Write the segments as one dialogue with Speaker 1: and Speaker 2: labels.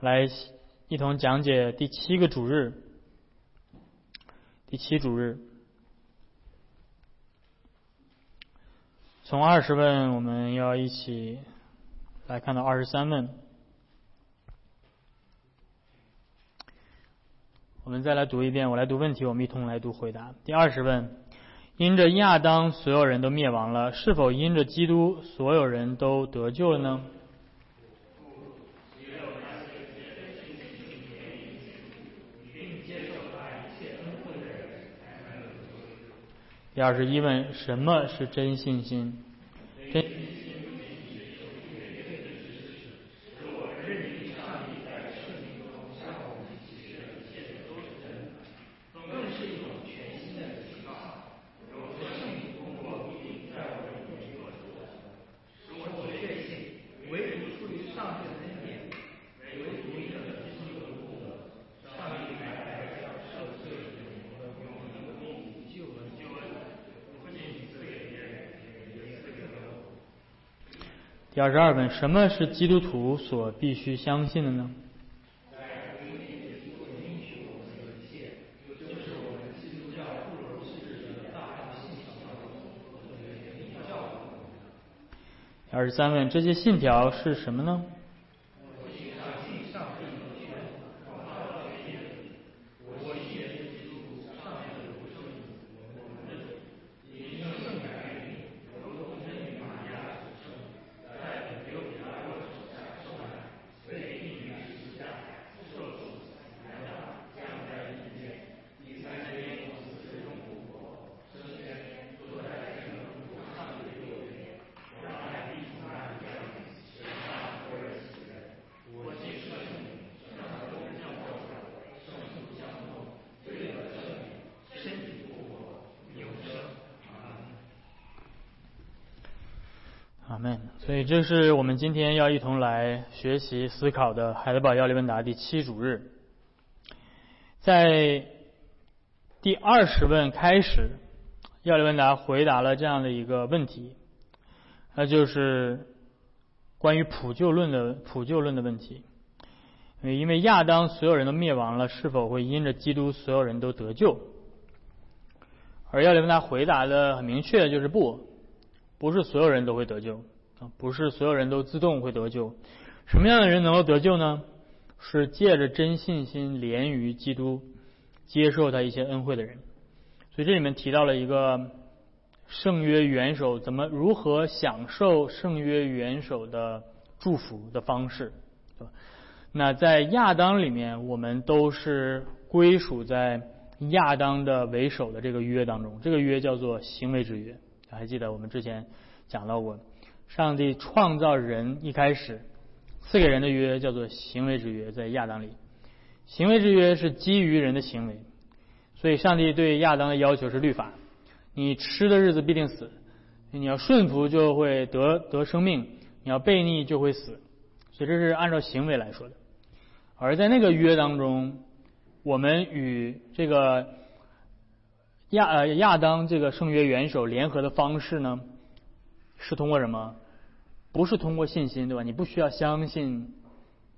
Speaker 1: 来一同讲解第七个主日，第七主日，从二十问我们要一起来看到二十三问，我们再来读一遍，我来读问题，我们一同来读回答。第二十问：因着亚当，所有人都灭亡了，是否因着基督，所有人都得救了呢？第二十一问：什么是真信心？真。第二十二问：什么是基督徒所必须相信的呢？二十三问：这些信条是什么呢？这是我们今天要一同来学习思考的《海德堡要理问答》第七主日。在第二十问开始，要理问答回答了这样的一个问题，那就是关于普救论的普救论的问题。因为亚当所有人都灭亡了，是否会因着基督所有人都得救？而要理问答回答的很明确，就是不，不是所有人都会得救。啊，不是所有人都自动会得救。什么样的人能够得救呢？是借着真信心连于基督，接受他一些恩惠的人。所以这里面提到了一个圣约元首怎么如何享受圣约元首的祝福的方式。对吧那在亚当里面，我们都是归属在亚当的为首的这个约当中。这个约叫做行为之约。还记得我们之前讲到过。上帝创造人一开始赐给人的约叫做行为之约，在亚当里，行为之约是基于人的行为，所以上帝对亚当的要求是律法，你吃的日子必定死，你要顺服就会得得生命，你要背逆就会死，所以这是按照行为来说的。而在那个约当中，我们与这个亚呃亚当这个圣约元首联合的方式呢？是通过什么？不是通过信心，对吧？你不需要相信，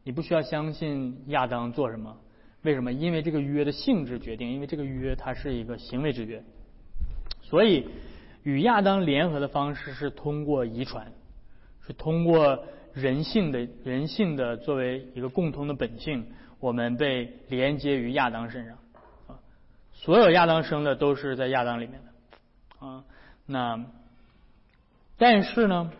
Speaker 1: 你不需要相信亚当做什么？为什么？因为这个约的性质决定，因为这个约它是一个行为之约，所以与亚当联合的方式是通过遗传，是通过人性的人性的作为一个共同的本性，我们被连接于亚当身上啊。所有亚当生的都是在亚当里面的啊，那。但是呢，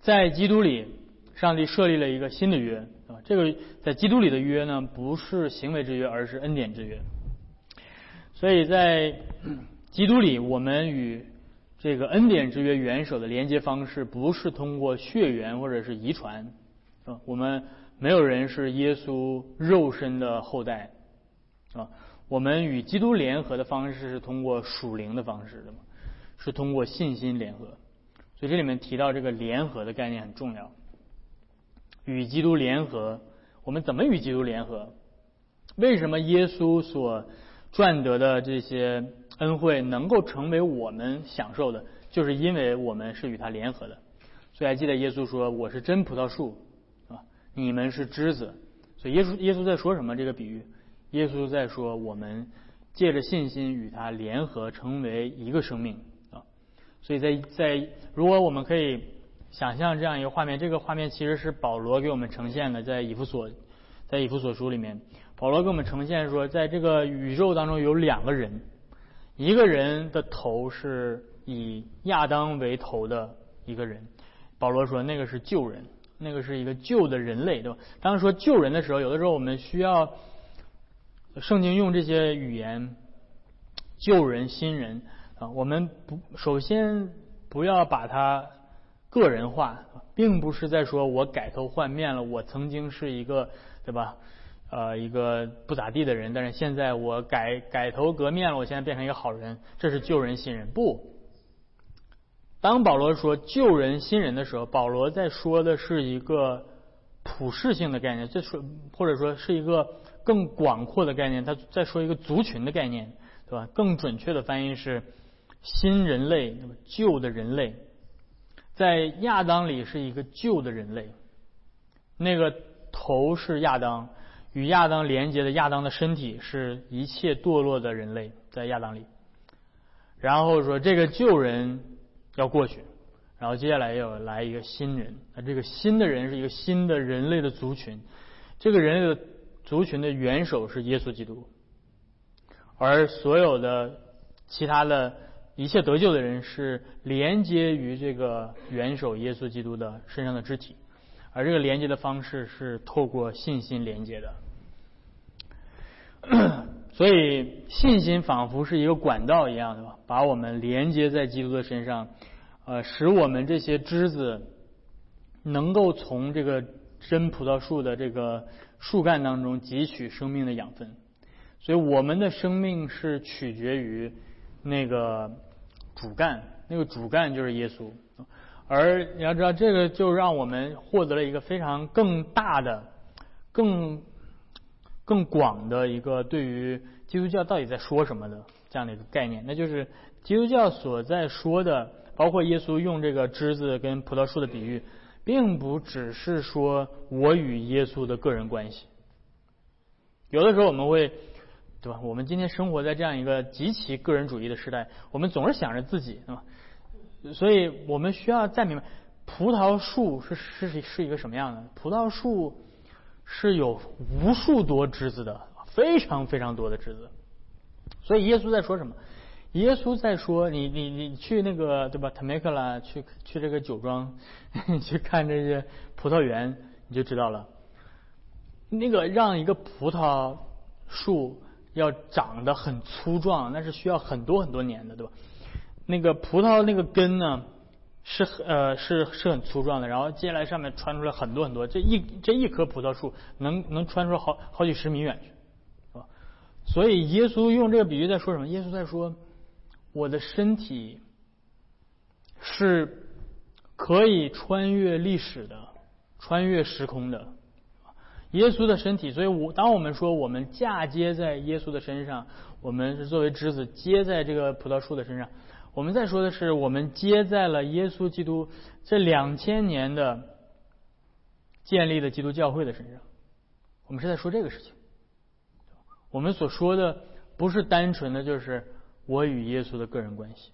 Speaker 1: 在基督里，上帝设立了一个新的约啊。这个在基督里的约呢，不是行为之约，而是恩典之约。所以在基督里，我们与这个恩典之约元首的连接方式，不是通过血缘或者是遗传啊。我们没有人是耶稣肉身的后代啊。我们与基督联合的方式是通过属灵的方式的嘛。是通过信心联合，所以这里面提到这个联合的概念很重要。与基督联合，我们怎么与基督联合？为什么耶稣所赚得的这些恩惠能够成为我们享受的？就是因为我们是与他联合的。所以还记得耶稣说：“我是真葡萄树，啊，你们是枝子。所以耶稣耶稣在说什么？这个比喻，耶稣在说我们借着信心与他联合，成为一个生命。所以在在如果我们可以想象这样一个画面，这个画面其实是保罗给我们呈现的，在以弗所在以弗所书里面，保罗给我们呈现说，在这个宇宙当中有两个人，一个人的头是以亚当为头的一个人。保罗说：“那个是旧人，那个是一个旧的人类，对吧？”当说旧人的时候，有的时候我们需要圣经用这些语言，旧人、新人啊。我们不首先不要把它个人化，并不是在说我改头换面了，我曾经是一个，对吧？呃，一个不咋地的人，但是现在我改改头革面了，我现在变成一个好人，这是旧人、新人不。当保罗说救人新人的时候，保罗在说的是一个普世性的概念，这说或者说是一个更广阔的概念，他在说一个族群的概念，对吧？更准确的翻译是新人类，那么旧的人类，在亚当里是一个旧的人类，那个头是亚当，与亚当连接的亚当的身体是一切堕落的人类，在亚当里，然后说这个旧人。要过去，然后接下来要来一个新人。那这个新的人是一个新的人类的族群，这个人类的族群的元首是耶稣基督，而所有的其他的一切得救的人是连接于这个元首耶稣基督的身上的肢体，而这个连接的方式是透过信心连接的。所以信心仿佛是一个管道一样，对吧？把我们连接在基督的身上，呃，使我们这些枝子能够从这个真葡萄树的这个树干当中汲取生命的养分。所以我们的生命是取决于那个主干，那个主干就是耶稣。而你要知道，这个就让我们获得了一个非常更大的、更。更广的一个对于基督教到底在说什么的这样的一个概念，那就是基督教所在说的，包括耶稣用这个枝子跟葡萄树的比喻，并不只是说我与耶稣的个人关系。有的时候我们会，对吧？我们今天生活在这样一个极其个人主义的时代，我们总是想着自己，对吧？所以我们需要再明白，葡萄树是是是一个什么样的？葡萄树。是有无数多枝子的，非常非常多的枝子。所以耶稣在说什么？耶稣在说：你你你去那个对吧？塔梅克拉去去这个酒庄，去看这些葡萄园，你就知道了。那个让一个葡萄树要长得很粗壮，那是需要很多很多年的，对吧？那个葡萄那个根呢？是呃是是很粗壮的，然后接下来上面穿出来很多很多，这一这一棵葡萄树能能穿出好好几十米远去，是吧？所以耶稣用这个比喻在说什么？耶稣在说，我的身体是可以穿越历史的，穿越时空的。耶稣的身体，所以我当我们说我们嫁接在耶稣的身上，我们是作为枝子接在这个葡萄树的身上。我们在说的是，我们接在了耶稣基督这两千年的建立的基督教会的身上。我们是在说这个事情。我们所说的不是单纯的就是我与耶稣的个人关系。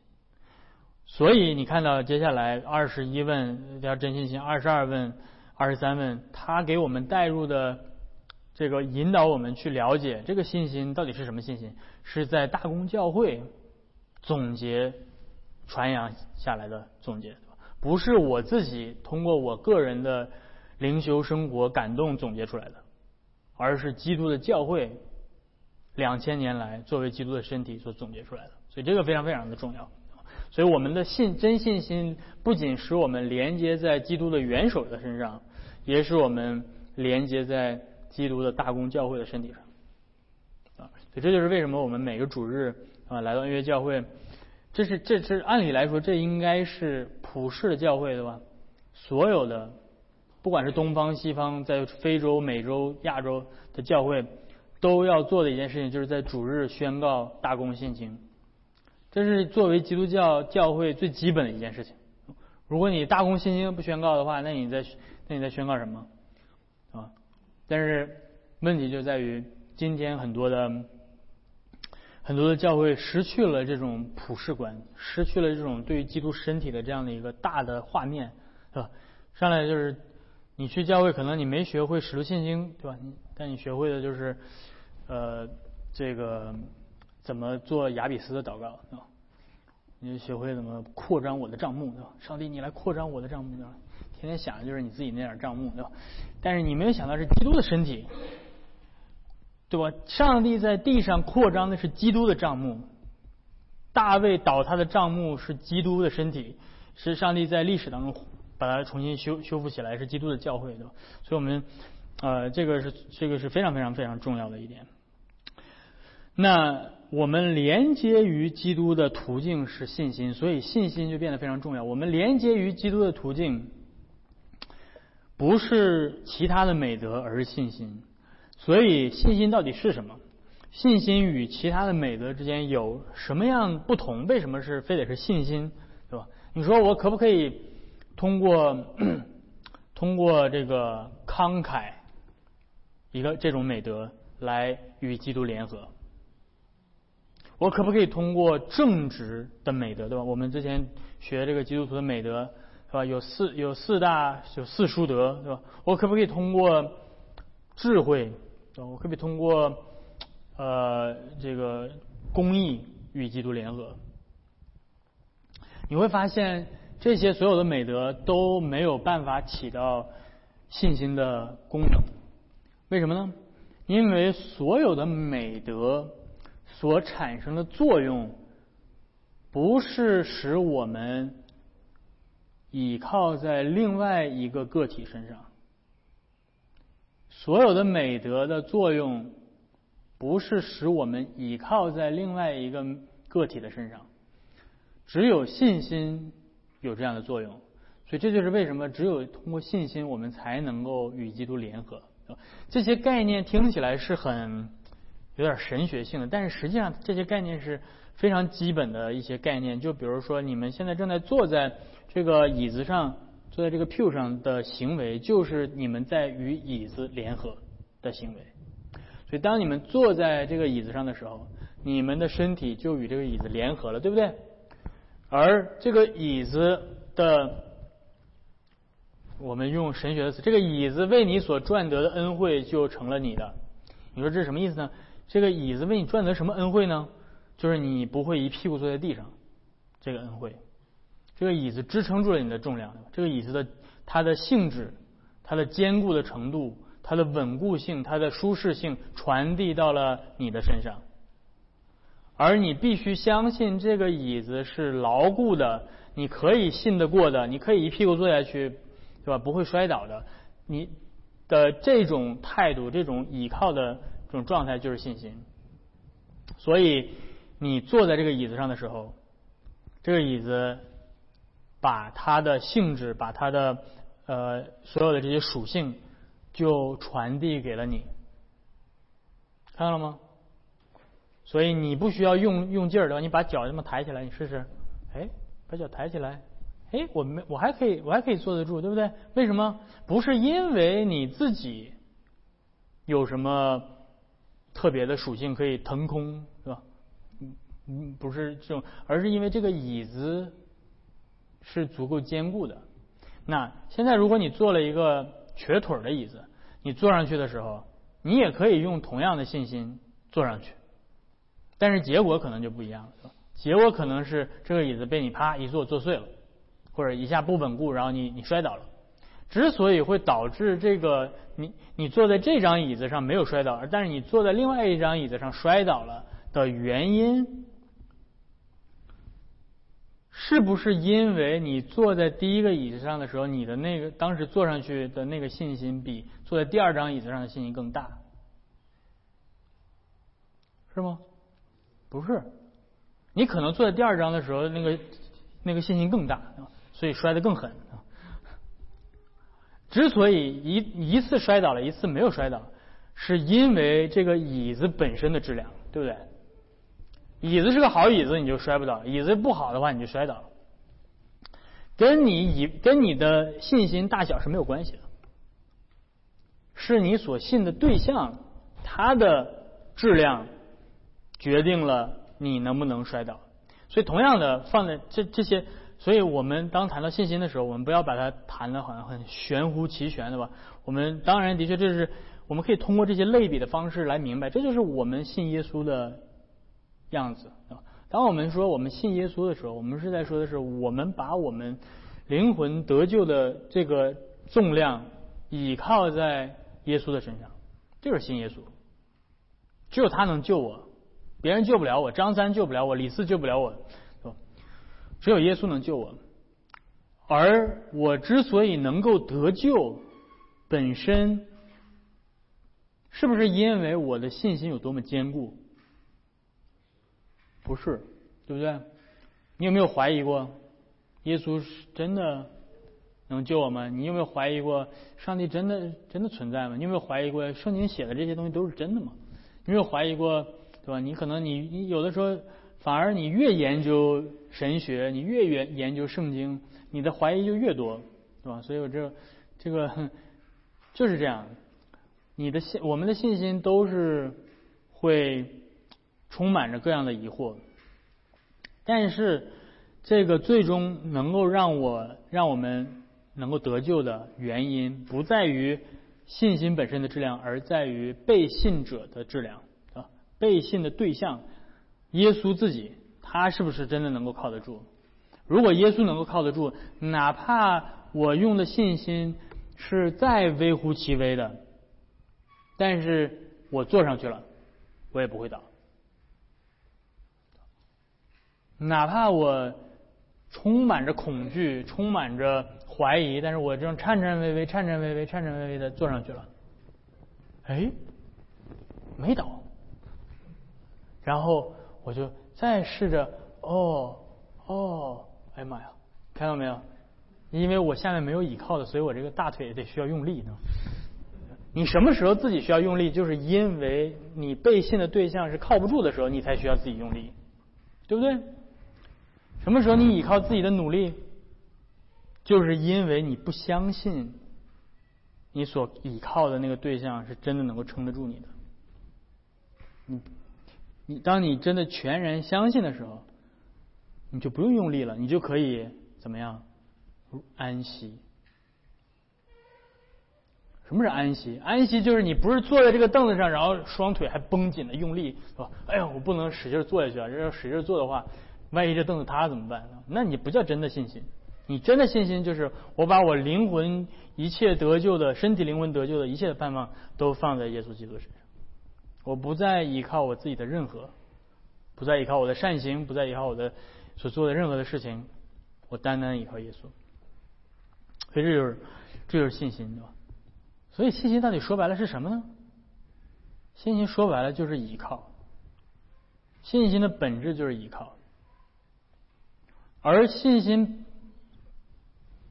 Speaker 1: 所以你看到接下来二十一问叫真信心，二十二问、二十三问，他给我们带入的这个引导我们去了解这个信心到底是什么信心，是在大公教会总结。传扬下来的总结，不是我自己通过我个人的灵修生活感动总结出来的，而是基督的教会两千年来作为基督的身体所总结出来的。所以这个非常非常的重要。所以我们的信真信心不仅使我们连接在基督的元首的身上，也使我们连接在基督的大公教会的身体上。啊，所以这就是为什么我们每个主日啊来到音乐教会。这是这是按理来说，这应该是普世的教会，对吧？所有的，不管是东方西方，在非洲、美洲、亚洲的教会，都要做的一件事情，就是在主日宣告大公信经。这是作为基督教教会最基本的一件事情。如果你大公信经不宣告的话，那你在那你在宣告什么？啊。但是问题就在于，今天很多的很多的教会失去了这种普世观，失去了这种对基督身体的这样的一个大的画面，是吧？上来就是你去教会，可能你没学会使徒信经，对吧？但你学会的就是呃这个怎么做亚比斯的祷告，对吧？你学会怎么扩张我的账目，对吧？上帝，你来扩张我的账目，对吧？天天想的就是你自己那点账目，对吧？但是你没有想到是基督的身体，对吧？上帝在地上扩张的是基督的账目，大卫倒塌的账目是基督的身体，是上帝在历史当中把它重新修修复起来，是基督的教会，对吧？所以我们呃，这个是这个是非常非常非常重要的一点。那我们连接于基督的途径是信心，所以信心就变得非常重要。我们连接于基督的途径。不是其他的美德，而是信心。所以信心到底是什么？信心与其他的美德之间有什么样不同？为什么是非得是信心，对吧？你说我可不可以通过 通过这个慷慨一个这种美德来与基督联合？我可不可以通过正直的美德，对吧？我们之前学这个基督徒的美德。是吧？有四有四大有四书德，对吧？我可不可以通过智慧，我可不可以通过呃这个公益与基督联合？你会发现这些所有的美德都没有办法起到信心的功能。为什么呢？因为所有的美德所产生的作用，不是使我们。倚靠在另外一个个体身上，所有的美德的作用，不是使我们倚靠在另外一个个体的身上，只有信心有这样的作用。所以这就是为什么只有通过信心，我们才能够与基督联合。这些概念听起来是很有点神学性的，但是实际上这些概念是非常基本的一些概念。就比如说，你们现在正在坐在。这个椅子上坐在这个 pew 上的行为，就是你们在与椅子联合的行为。所以，当你们坐在这个椅子上的时候，你们的身体就与这个椅子联合了，对不对？而这个椅子的，我们用神学的词，这个椅子为你所赚得的恩惠就成了你的。你说这是什么意思呢？这个椅子为你赚得什么恩惠呢？就是你不会一屁股坐在地上，这个恩惠。这个椅子支撑住了你的重量，这个椅子的它的性质、它的坚固的程度、它的稳固性、它的舒适性传递到了你的身上，而你必须相信这个椅子是牢固的，你可以信得过的，你可以一屁股坐下去，对吧？不会摔倒的。你的这种态度、这种倚靠的这种状态就是信心。所以你坐在这个椅子上的时候，这个椅子。把它的性质，把它的呃所有的这些属性，就传递给了你，看到了吗？所以你不需要用用劲儿的，你把脚这么抬起来，你试试，哎，把脚抬起来，哎，我没，我还可以，我还可以坐得住，对不对？为什么？不是因为你自己有什么特别的属性可以腾空，是吧？嗯嗯，不是这种，而是因为这个椅子。是足够坚固的。那现在，如果你做了一个瘸腿的椅子，你坐上去的时候，你也可以用同样的信心坐上去，但是结果可能就不一样了。结果可能是这个椅子被你啪一坐坐碎了，或者一下不稳固，然后你你摔倒了。之所以会导致这个你你坐在这张椅子上没有摔倒，但是你坐在另外一张椅子上摔倒了的原因。是不是因为你坐在第一个椅子上的时候，你的那个当时坐上去的那个信心比坐在第二张椅子上的信心更大？是吗？不是，你可能坐在第二张的时候，那个那个信心更大，所以摔得更狠。之所以一一次摔倒了，一次没有摔倒，是因为这个椅子本身的质量，对不对？椅子是个好椅子，你就摔不倒；椅子不好的话，你就摔倒。跟你以跟你的信心大小是没有关系的，是你所信的对象，它的质量决定了你能不能摔倒。所以，同样的放在这这些，所以我们当谈到信心的时候，我们不要把它谈的好像很玄乎其玄，对吧？我们当然的确这是我们可以通过这些类比的方式来明白，这就是我们信耶稣的样子啊。当我们说我们信耶稣的时候，我们是在说的是我们把我们灵魂得救的这个重量倚靠在耶稣的身上，就是信耶稣，只有他能救我。别人救不了我，张三救不了我，李四救不了我，只有耶稣能救我。而我之所以能够得救，本身是不是因为我的信心有多么坚固？不是，对不对？你有没有怀疑过，耶稣是真的能救我吗？你有没有怀疑过，上帝真的真的存在吗？你有没有怀疑过，圣经写的这些东西都是真的吗？你有没有怀疑过？对吧？你可能你你有的时候反而你越研究神学，你越研研究圣经，你的怀疑就越多，对吧？所以我这这个就是这样，你的信我们的信心都是会充满着各样的疑惑，但是这个最终能够让我让我们能够得救的原因，不在于信心本身的质量，而在于被信者的质量。背信的对象，耶稣自己，他是不是真的能够靠得住？如果耶稣能够靠得住，哪怕我用的信心是再微乎其微的，但是我坐上去了，我也不会倒。哪怕我充满着恐惧，充满着怀疑，但是我这样颤颤巍巍、颤颤巍巍、颤颤巍巍的坐上去了，哎，没倒。然后我就再试着，哦哦，哎呀妈呀，看到没有？因为我下面没有倚靠的，所以我这个大腿也得需要用力呢。你什么时候自己需要用力？就是因为你背信的对象是靠不住的时候，你才需要自己用力，对不对？什么时候你依靠自己的努力？就是因为你不相信你所依靠的那个对象是真的能够撑得住你的，你。你当你真的全然相信的时候，你就不用用力了，你就可以怎么样安息？什么是安息？安息就是你不是坐在这个凳子上，然后双腿还绷紧了用力，是吧？哎呀，我不能使劲坐下去啊！这要使劲坐的话，万一这凳子塌怎么办？那你不叫真的信心。你真的信心就是我把我灵魂一切得救的身体灵魂得救的一切的盼望都放在耶稣基督身上。我不再依靠我自己的任何，不再依靠我的善行，不再依靠我的所做的任何的事情，我单单依靠耶稣。所以这就是，这就是信心，对吧？所以信心到底说白了是什么呢？信心说白了就是依靠，信心的本质就是依靠，而信心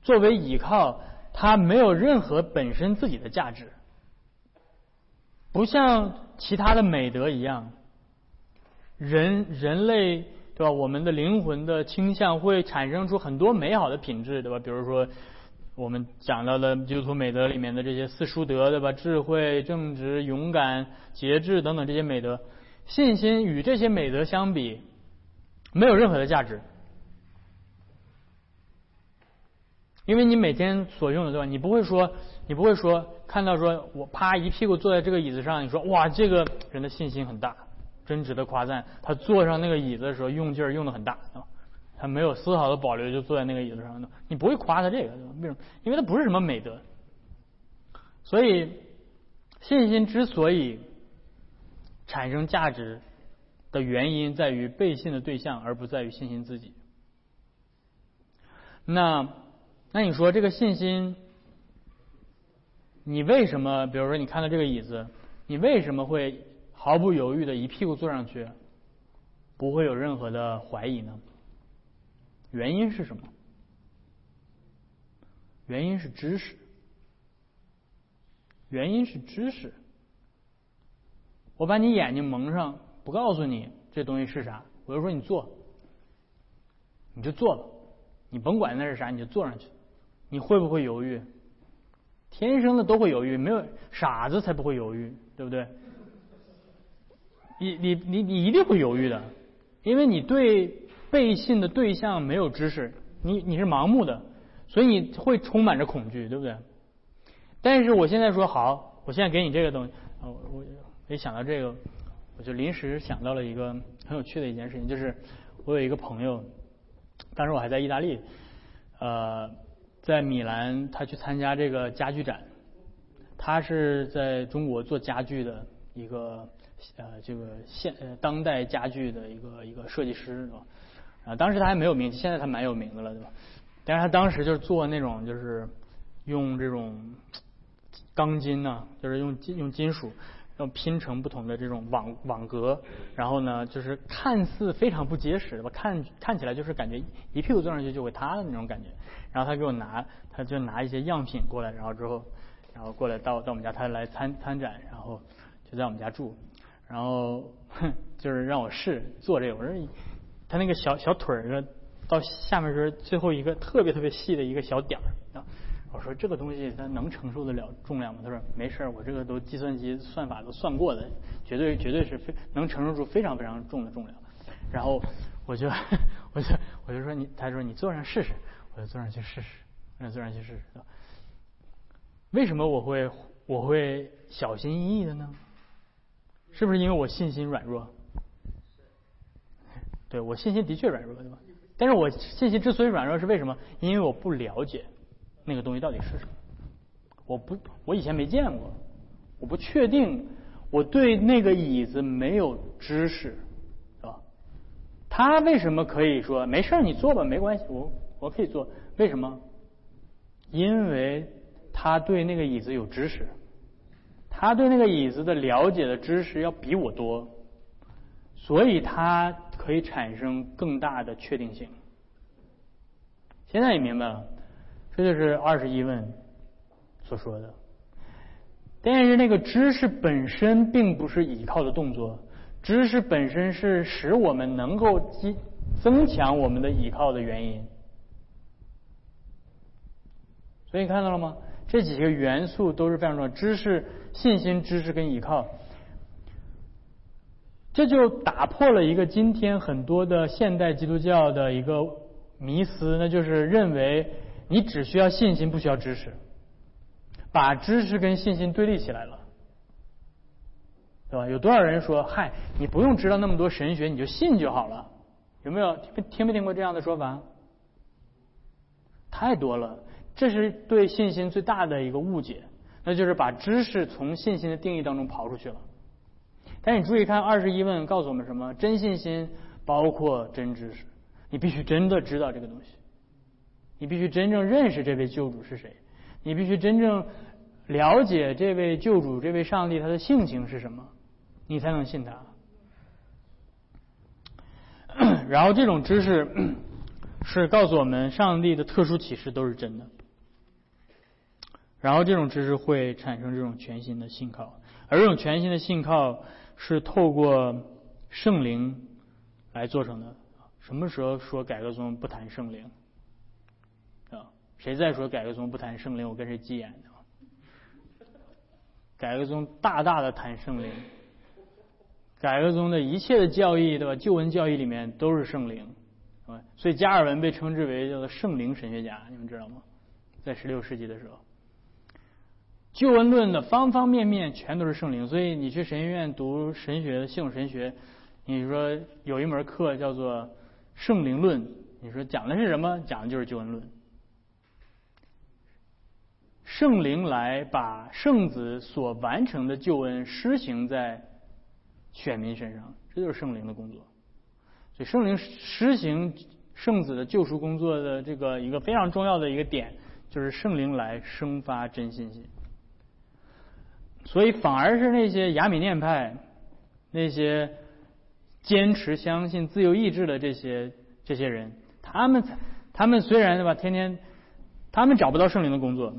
Speaker 1: 作为依靠，它没有任何本身自己的价值。不像其他的美德一样，人人类对吧？我们的灵魂的倾向会产生出很多美好的品质，对吧？比如说我们讲到的基督徒美德里面的这些四书德，对吧？智慧、正直、勇敢、节制等等这些美德，信心与这些美德相比，没有任何的价值。因为你每天所用的对吧？你不会说，你不会说看到说我啪一屁股坐在这个椅子上，你说哇这个人的信心很大，真值得夸赞。他坐上那个椅子的时候用劲儿用的很大啊，他没有丝毫的保留就坐在那个椅子上的，你不会夸他这个，为什么？因为他不是什么美德。所以信心之所以产生价值的原因在于被信的对象，而不在于信心自己。那。那你说这个信心，你为什么？比如说你看到这个椅子，你为什么会毫不犹豫的一屁股坐上去，不会有任何的怀疑呢？原因是什么？原因是知识。原因是知识。我把你眼睛蒙上，不告诉你这东西是啥，我就说你坐，你就坐吧，你甭管那是啥，你就坐上去。你会不会犹豫？天生的都会犹豫，没有傻子才不会犹豫，对不对？你你你你一定会犹豫的，因为你对背信的对象没有知识，你你是盲目的，所以你会充满着恐惧，对不对？但是我现在说好，我现在给你这个东西，我我一想到这个，我就临时想到了一个很有趣的一件事情，就是我有一个朋友，当时我还在意大利，呃，在米兰，他去参加这个家具展，他是在中国做家具的一个。呃，这个现呃当代家具的一个一个设计师，是吧？啊，当时他还没有名气，现在他蛮有名的了，对吧？但是他当时就是做那种，就是用这种钢筋呢，就是用金用金属，要拼成不同的这种网网格，然后呢，就是看似非常不结实，吧？看看起来就是感觉一屁股坐上去就会塌的那种感觉。然后他给我拿，他就拿一些样品过来，然后之后，然后过来到到我们家，他来参参展，然后就在我们家住。然后 就是让我试做这个，我说他那个小小腿儿到下面是最后一个特别特别细的一个小点儿啊。我说这个东西它能承受得了重量吗？他说没事儿，我这个都计算机算法都算过的，绝对绝对是非能承受住非常非常重的重量。然后我就我就我就说你，他说你坐上试试，我就坐上去试试，我坐上去试试。为什么我会我会小心翼翼的呢？是不是因为我信心软弱？对我信心的确软弱，对吧？但是我信心之所以软弱，是为什么？因为我不了解那个东西到底是什么。我不，我以前没见过，我不确定，我对那个椅子没有知识，是吧？他为什么可以说没事你坐吧，没关系，我我可以坐？为什么？因为他对那个椅子有知识。他对那个椅子的了解的知识要比我多，所以他可以产生更大的确定性。现在你明白了，这就是二十一问所说的。但是那个知识本身并不是倚靠的动作，知识本身是使我们能够增增强我们的倚靠的原因。所以看到了吗？这几个元素都是非常重要，知识、信心、知识跟依靠，这就打破了一个今天很多的现代基督教的一个迷思，那就是认为你只需要信心，不需要知识，把知识跟信心对立起来了，对吧？有多少人说，嗨，你不用知道那么多神学，你就信就好了？有没有听没听过这样的说法？太多了。这是对信心最大的一个误解，那就是把知识从信心的定义当中刨出去了。但你注意看，二十一问告诉我们什么？真信心包括真知识，你必须真的知道这个东西，你必须真正认识这位救主是谁，你必须真正了解这位救主、这位上帝他的性情是什么，你才能信他。然后这种知识是告诉我们，上帝的特殊启示都是真的。然后这种知识会产生这种全新的信靠，而这种全新的信靠是透过圣灵来做成的。什么时候说改革宗不谈圣灵？谁再说改革宗不谈圣灵，我跟谁急眼呢？改革宗大大的谈圣灵，改革宗的一切的教义，对吧？旧文教义里面都是圣灵，所以加尔文被称之为叫做圣灵神学家，你们知道吗？在十六世纪的时候。旧文论的方方面面全都是圣灵，所以你去神学院读神学、系统神学，你说有一门课叫做圣灵论，你说讲的是什么？讲的就是旧文论。圣灵来把圣子所完成的救恩施行在选民身上，这就是圣灵的工作。所以圣灵施行圣子的救赎工作的这个一个非常重要的一个点，就是圣灵来生发真信心。所以反而是那些雅米念派，那些坚持相信自由意志的这些这些人，他们他们虽然对吧，天天他们找不到圣灵的工作，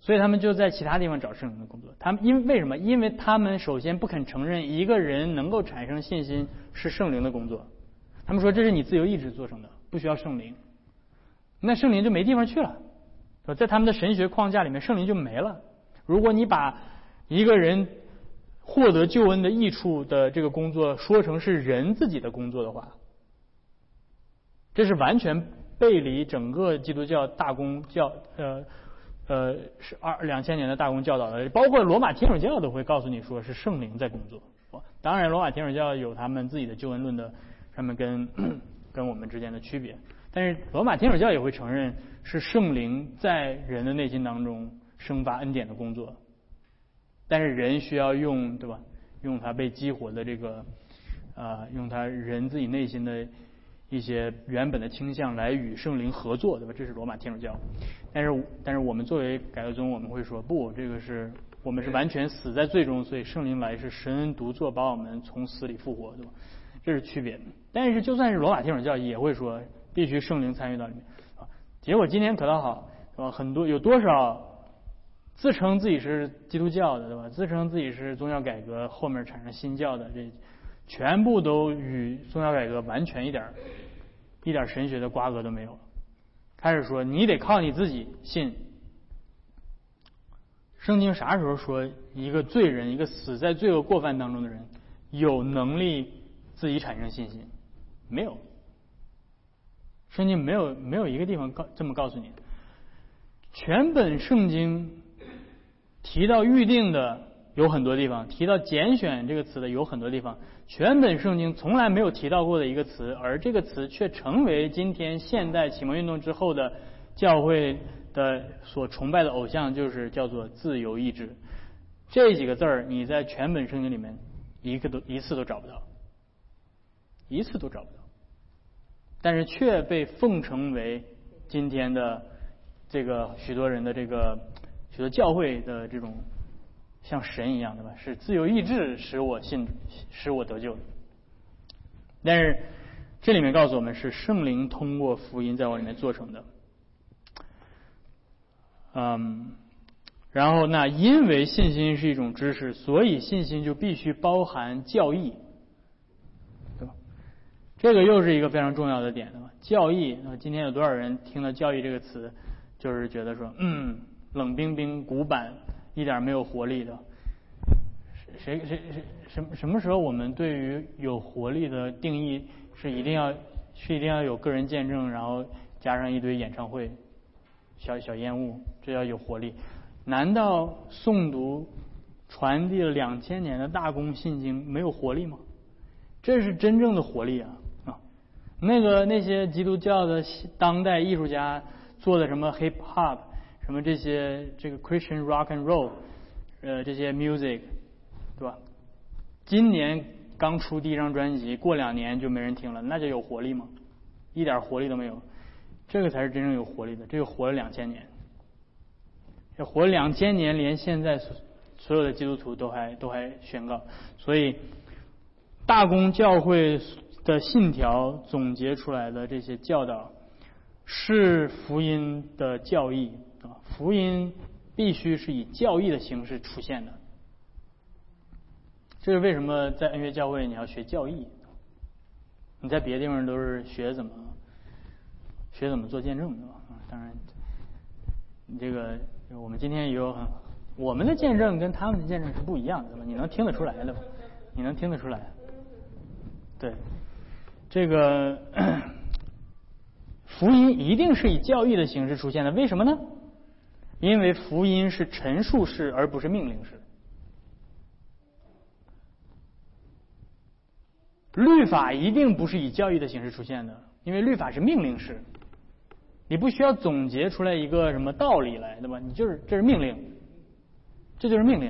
Speaker 1: 所以他们就在其他地方找圣灵的工作。他们因为为什么？因为他们首先不肯承认一个人能够产生信心是圣灵的工作。他们说这是你自由意志做成的，不需要圣灵。那圣灵就没地方去了，在他们的神学框架里面，圣灵就没了。如果你把一个人获得救恩的益处的这个工作说成是人自己的工作的话，这是完全背离整个基督教大公教呃呃是二两千年的大公教导的，包括罗马天主教都会告诉你说是圣灵在工作。当然，罗马天主教有他们自己的救恩论的上面跟跟我们之间的区别，但是罗马天主教也会承认是圣灵在人的内心当中生发恩典的工作，但是人需要用对吧？用他被激活的这个啊，用他人自己内心的一些原本的倾向来与圣灵合作，对吧？这是罗马天主教，但是但是我们作为改革宗，我们会说不，这个是。我们是完全死在最终，所以圣灵来是神恩独作，把我们从死里复活，对吧？这是区别。但是就算是罗马天主教也会说，必须圣灵参与到里面啊。结果今天可倒好，是吧？很多有多少自称自己是基督教的，对吧？自称自己是宗教改革后面产生新教的，这全部都与宗教改革完全一点一点神学的瓜葛都没有。开始说你得靠你自己信。圣经啥时候说一个罪人，一个死在罪恶过犯当中的人，有能力自己产生信心？没有。圣经没有没有一个地方告这么告诉你。全本圣经提到预定的有很多地方，提到拣选这个词的有很多地方，全本圣经从来没有提到过的一个词，而这个词却成为今天现代启蒙运动之后的教会。的所崇拜的偶像就是叫做自由意志，这几个字儿你在全本圣经里面一个都一次都找不到，一次都找不到，但是却被奉承为今天的这个许多人的这个许多教会的这种像神一样的吧？是自由意志使我信使我得救，但是这里面告诉我们是圣灵通过福音在我里面做成的。嗯，然后那因为信心是一种知识，所以信心就必须包含教义，对吧？这个又是一个非常重要的点，对吧？教义，那今天有多少人听到教义这个词，就是觉得说，嗯，冷冰冰、古板，一点没有活力的。谁谁谁什什么时候我们对于有活力的定义是一定要是一定要有个人见证，然后加上一堆演唱会？小小烟雾，这叫有活力。难道诵读传递了两千年的大公信经没有活力吗？这是真正的活力啊！啊，那个那些基督教的当代艺术家做的什么 hip hop，什么这些这个 Christian rock and roll，呃，这些 music，对吧？今年刚出第一张专辑，过两年就没人听了，那就有活力吗？一点活力都没有。这个才是真正有活力的，这个活了两千年，这活了两千年，连现在所所有的基督徒都还都还宣告，所以大公教会的信条总结出来的这些教导，是福音的教义，福音必须是以教义的形式出现的，这是为什么在恩约教会你要学教义，你在别的地方都是学怎么。学怎么做见证，对吧？当然，你这个我们今天也有很，我们的见证跟他们的见证是不一样的，吧？你能听得出来的，你能听得出来？对，这个 福音一定是以教义的形式出现的，为什么呢？因为福音是陈述式而不是命令式，律法一定不是以教育的形式出现的，因为律法是命令式。你不需要总结出来一个什么道理来，对吧？你就是这是命令，这就是命令，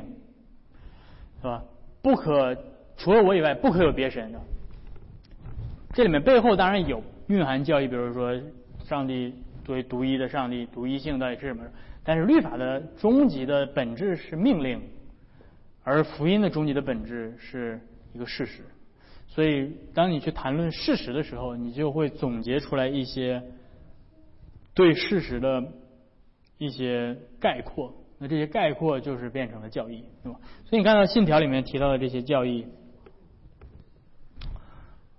Speaker 1: 是吧？不可除了我以外，不可有别神的。这里面背后当然有蕴含教义，比如说上帝作为独一的上帝，独一性到底是什么？但是律法的终极的本质是命令，而福音的终极的本质是一个事实。所以，当你去谈论事实的时候，你就会总结出来一些。对事实的一些概括，那这些概括就是变成了教义，对吧？所以你看到信条里面提到的这些教义，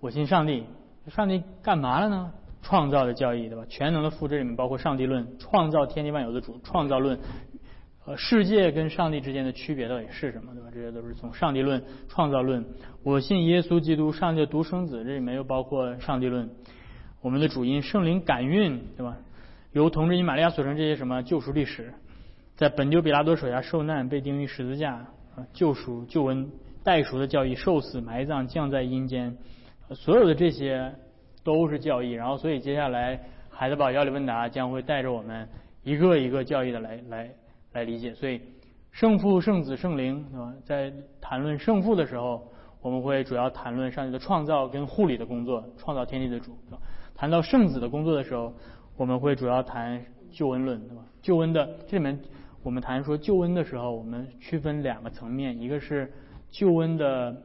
Speaker 1: 我信上帝，上帝干嘛了呢？创造的教义，对吧？全能的父这里面包括上帝论，创造天地万有的主，创造论，呃，世界跟上帝之间的区别到底是什么，对吧？这些都是从上帝论、创造论。我信耶稣基督，上帝的独生子，这里面又包括上帝论。我们的主因圣灵感孕，对吧？由同志因玛利亚所成这些什么救赎历史，在本丢比拉多手下受难，被钉于十字架，啊，救赎、救恩、代赎的教义，受死、埋葬、降在阴间，所有的这些。都是教义，然后所以接下来海德堡要理问答将会带着我们一个一个教义的来来来理解。所以圣父、圣子、圣灵，对吧？在谈论圣父的时候，我们会主要谈论上帝的创造跟护理的工作，创造天地的主。对吧谈到圣子的工作的时候，我们会主要谈救恩论，对吧？救恩的这里面，我们谈说救恩的时候，我们区分两个层面，一个是救恩的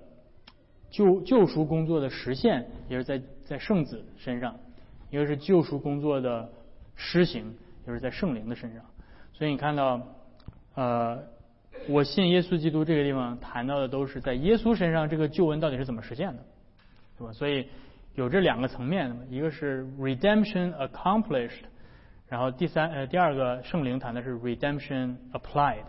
Speaker 1: 救救赎工作的实现，也是在。在圣子身上，一个是救赎工作的施行，就是在圣灵的身上。所以你看到，呃，我信耶稣基督这个地方谈到的都是在耶稣身上这个救恩到底是怎么实现的，对吧？所以有这两个层面的，一个是 redemption accomplished，然后第三呃第二个圣灵谈的是 redemption applied，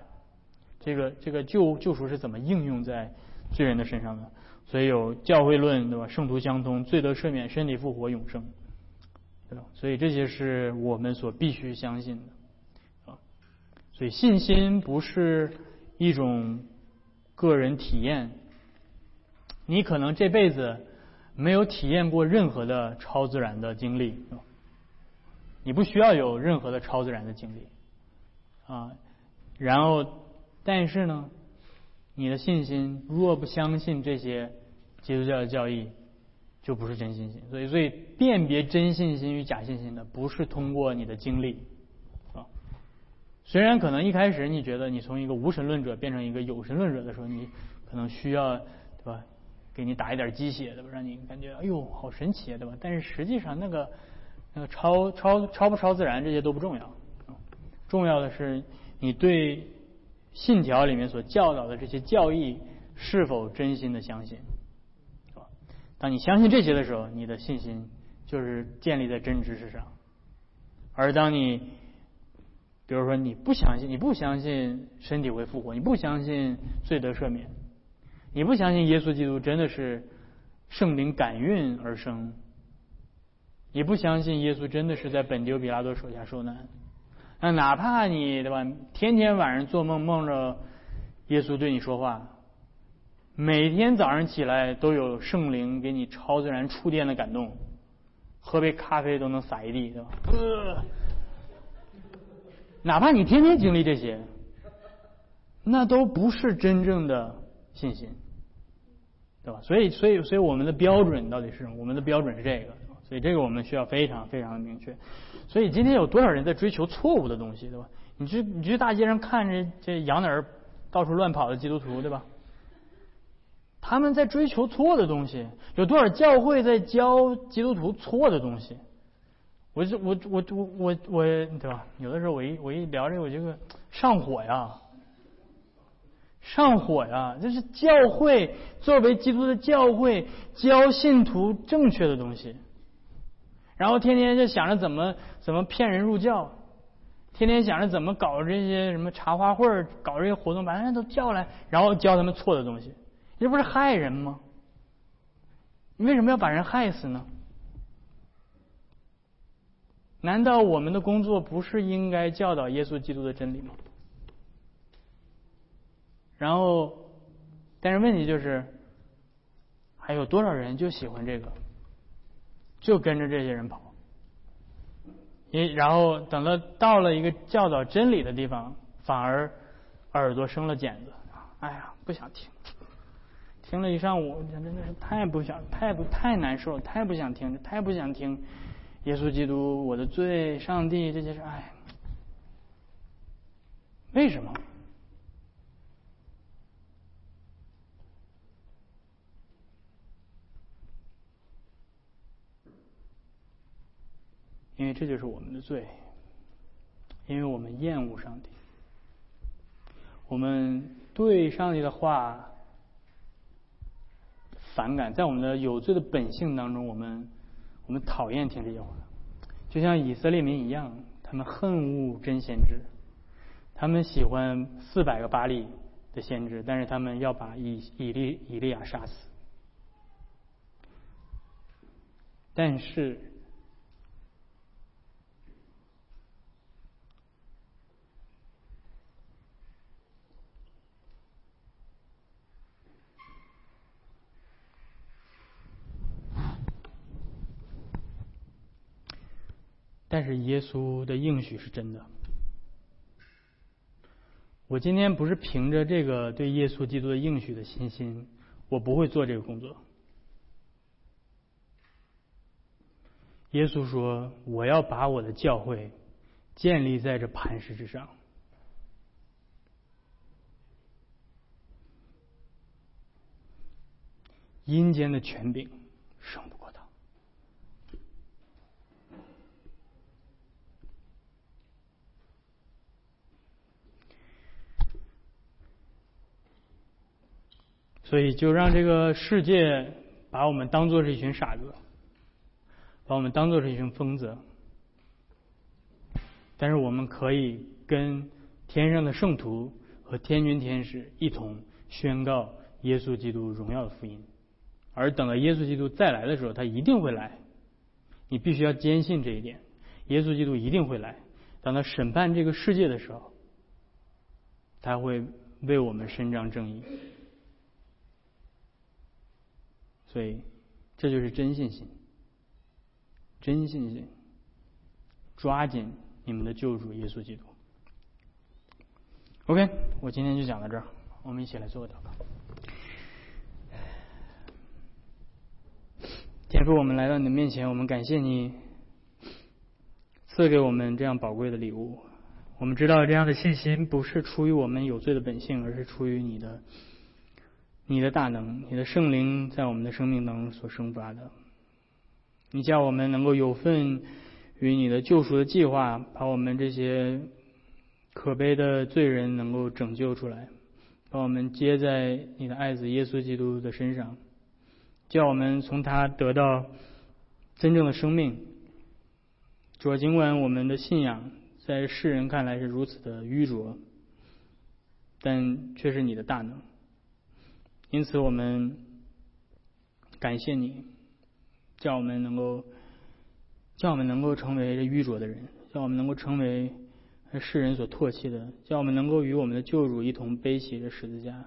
Speaker 1: 这个这个救救赎是怎么应用在罪人的身上的？所以有教会论，对吧？圣徒相通，罪得赦免，身体复活，永生，对吧？所以这些是我们所必须相信的啊。所以信心不是一种个人体验，你可能这辈子没有体验过任何的超自然的经历，你不需要有任何的超自然的经历啊。然后，但是呢？你的信心若不相信这些基督教的教义，就不是真信心。所以，所以辨别真信心与假信心的，不是通过你的经历啊。虽然可能一开始你觉得你从一个无神论者变成一个有神论者的时候，你可能需要对吧，给你打一点鸡血，对吧，让你感觉哎呦好神奇，对吧？但是实际上那个那个超超超不超自然这些都不重要，重要的是你对。信条里面所教导的这些教义是否真心的相信，是吧？当你相信这些的时候，你的信心就是建立在真知识上；而当你，比如说你不相信，你不相信身体会复活，你不相信罪得赦免，你不相信耶稣基督真的是圣灵感孕而生，你不相信耶稣真的是在本丢比拉多手下受难。那哪怕你对吧，天天晚上做梦梦着耶稣对你说话，每天早上起来都有圣灵给你超自然触电的感动，喝杯咖啡都能洒一地，对吧？哪怕你天天经历这些，那都不是真正的信心，对吧？所以，所以，所以我们的标准到底是什么？我们的标准是这个，所以这个我们需要非常非常的明确。所以今天有多少人在追求错误的东西，对吧？你去你去大街上看着这羊哪儿到处乱跑的基督徒，对吧？他们在追求错的东西。有多少教会在教基督徒错的东西？我就我我我我我对吧？有的时候我一我一聊这个，我这个上火呀，上火呀！这是教会作为基督的教会教信徒正确的东西。然后天天就想着怎么怎么骗人入教，天天想着怎么搞这些什么茶话会搞这些活动，把人都叫来，然后教他们错的东西，这不是害人吗？你为什么要把人害死呢？难道我们的工作不是应该教导耶稣基督的真理吗？然后，但是问题就是，还有多少人就喜欢这个？就跟着这些人跑，因然后等到到了一个教导真理的地方，反而耳朵生了茧子。哎呀，不想听，听了一上午，真的是太不想，太不太难受，太不想听，太不想听。耶稣基督，我的罪，上帝这些事，哎，为什么？因为这就是我们的罪，因为我们厌恶上帝，我们对上帝的话反感，在我们的有罪的本性当中，我们我们讨厌听这些话，就像以色列民一样，他们恨恶真先知，他们喜欢四百个巴利的先知，但是他们要把以以利以利亚杀死。但是。但是耶稣的应许是真的。我今天不是凭着这个对耶稣基督的应许的信心，我不会做这个工作。耶稣说：“我要把我的教会建立在这磐石之上，阴间的权柄胜不。”所以，就让这个世界把我们当做是一群傻子，把我们当做是一群疯子。但是，我们可以跟天上的圣徒和天君天使一同宣告耶稣基督荣耀的福音。而等到耶稣基督再来的时候，他一定会来。你必须要坚信这一点：耶稣基督一定会来。当他审判这个世界的时候，他会为我们伸张正义。所以，这就是真信心，真信心，抓紧你们的救主耶稣基督。OK，我今天就讲到这儿，我们一起来做个祷告。天父，我们来到你的面前，我们感谢你赐给我们这样宝贵的礼物。我们知道这样的信心不是出于我们有罪的本性，而是出于你的。你的大能，你的圣灵在我们的生命当中所生发的，你叫我们能够有份与你的救赎的计划，把我们这些可悲的罪人能够拯救出来，把我们接在你的爱子耶稣基督的身上，叫我们从他得到真正的生命。主，尽管我们的信仰在世人看来是如此的愚拙，但却是你的大能。因此，我们感谢你，叫我们能够，叫我们能够成为这愚拙的人，叫我们能够成为世人所唾弃的，叫我们能够与我们的救主一同背起这十字架，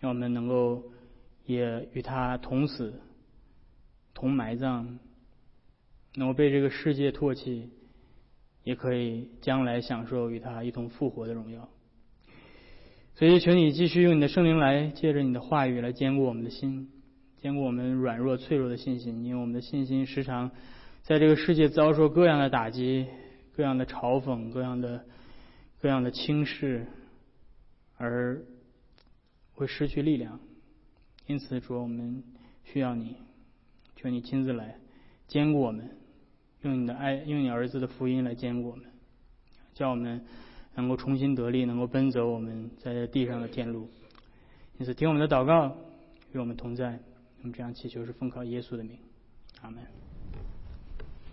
Speaker 1: 让我们能够也与他同死、同埋葬，能够被这个世界唾弃，也可以将来享受与他一同复活的荣耀。所以，求你继续用你的圣灵来，借着你的话语来坚固我们的心，坚固我们软弱脆弱的信心。因为我们的信心时常在这个世界遭受各样的打击、各样的嘲讽、各样的各样的轻视，而会失去力量。因此，主，我们需要你，求你亲自来坚固我们，用你的爱，用你儿子的福音来坚固我们，叫我们。能够重新得力，能够奔走我们在地上的天路。因此，听我们的祷告，与我们同在。我们这样祈求是奉靠耶稣的名，阿门。